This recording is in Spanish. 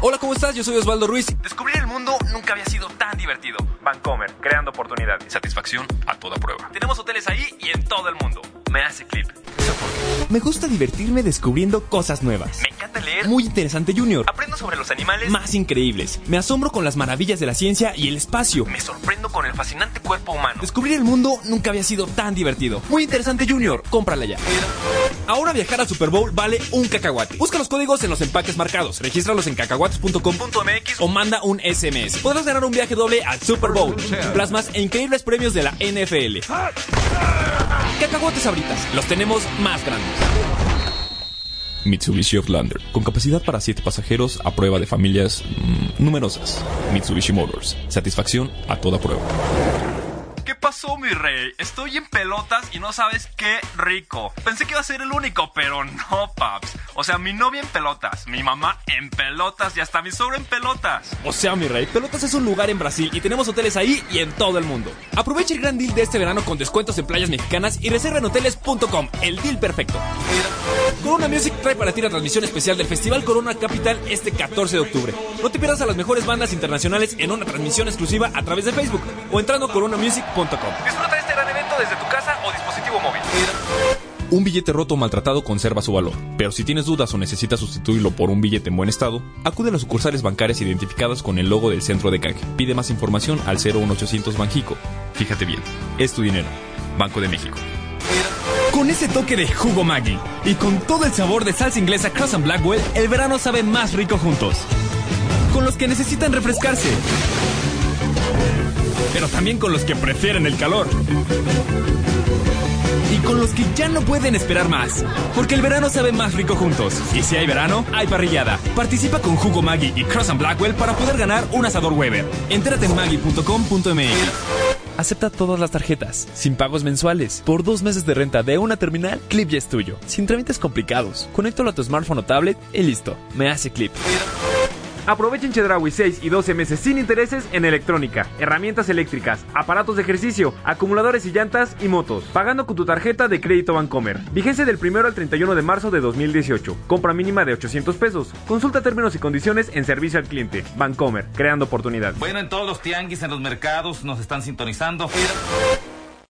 Hola, ¿cómo estás? Yo soy Osvaldo Ruiz. Descubrir el mundo nunca había sido tan divertido. Vancomer, creando oportunidades. Satisfacción a toda prueba. Tenemos hoteles ahí y en todo el mundo. Me hace clip. Me gusta divertirme descubriendo cosas nuevas. Me encanta leer. Muy interesante, Junior. Aprendo sobre los animales. Más increíbles. Me asombro con las maravillas de la ciencia y el espacio. Me sorprendo con el fascinante cuerpo humano. Descubrir el mundo nunca había sido tan divertido. Muy interesante, Junior. Cómprala ya. Ahora viajar al Super Bowl vale un cacahuate. Busca los códigos en los empaques marcados. Regístralos en cacahuates.com.mx o manda un SMS. Podrás ganar un viaje doble al Super Bowl, plasmas e increíbles premios de la NFL. Cacahuates abritas. Los tenemos más grandes. Mitsubishi Outlander, con capacidad para 7 pasajeros a prueba de familias mm, numerosas. Mitsubishi Motors, satisfacción a toda prueba. ¿Qué pasó, mi rey? Estoy en pelotas y no sabes qué rico. Pensé que iba a ser el único, pero no, paps. O sea, mi novia en pelotas, mi mamá en pelotas y hasta mi sobra en pelotas. O sea, mi rey, Pelotas es un lugar en Brasil y tenemos hoteles ahí y en todo el mundo. Aprovecha el gran deal de este verano con descuentos en playas mexicanas y reserva en hoteles.com. El deal perfecto. Corona Music trae para ti la transmisión especial del Festival Corona Capital este 14 de octubre. No te pierdas a las mejores bandas internacionales en una transmisión exclusiva a través de Facebook o entrando a coronamusic.com. Disfruta este gran evento desde tu casa o dispositivo móvil. Un billete roto o maltratado conserva su valor, pero si tienes dudas o necesitas sustituirlo por un billete en buen estado, acude a las sucursales bancarias identificadas con el logo del centro de canje. Pide más información al 01800 Banjico. Fíjate bien, es tu dinero. Banco de México. Con ese toque de jugo Maggi y con todo el sabor de salsa inglesa Cross and Blackwell, el verano sabe más rico juntos. Con los que necesitan refrescarse, pero también con los que prefieren el calor. Y con los que ya no pueden esperar más, porque el verano sabe más rico juntos. Y si hay verano, hay parrillada. Participa con Jugo Maggi y Cross and Blackwell para poder ganar un asador Weber. Entérate en maggi.com.mx. Acepta todas las tarjetas, sin pagos mensuales. Por dos meses de renta de una terminal, Clip ya es tuyo. Sin trámites complicados. Conéctalo a tu smartphone o tablet y listo. Me hace Clip. Aprovechen Chedraui 6 y 12 meses sin intereses en electrónica, herramientas eléctricas, aparatos de ejercicio, acumuladores y llantas y motos, pagando con tu tarjeta de crédito Bancomer. Vigencia del 1 al 31 de marzo de 2018. Compra mínima de 800 pesos. Consulta términos y condiciones en servicio al cliente. Bancomer, creando oportunidad. Bueno, en todos los tianguis, en los mercados, nos están sintonizando.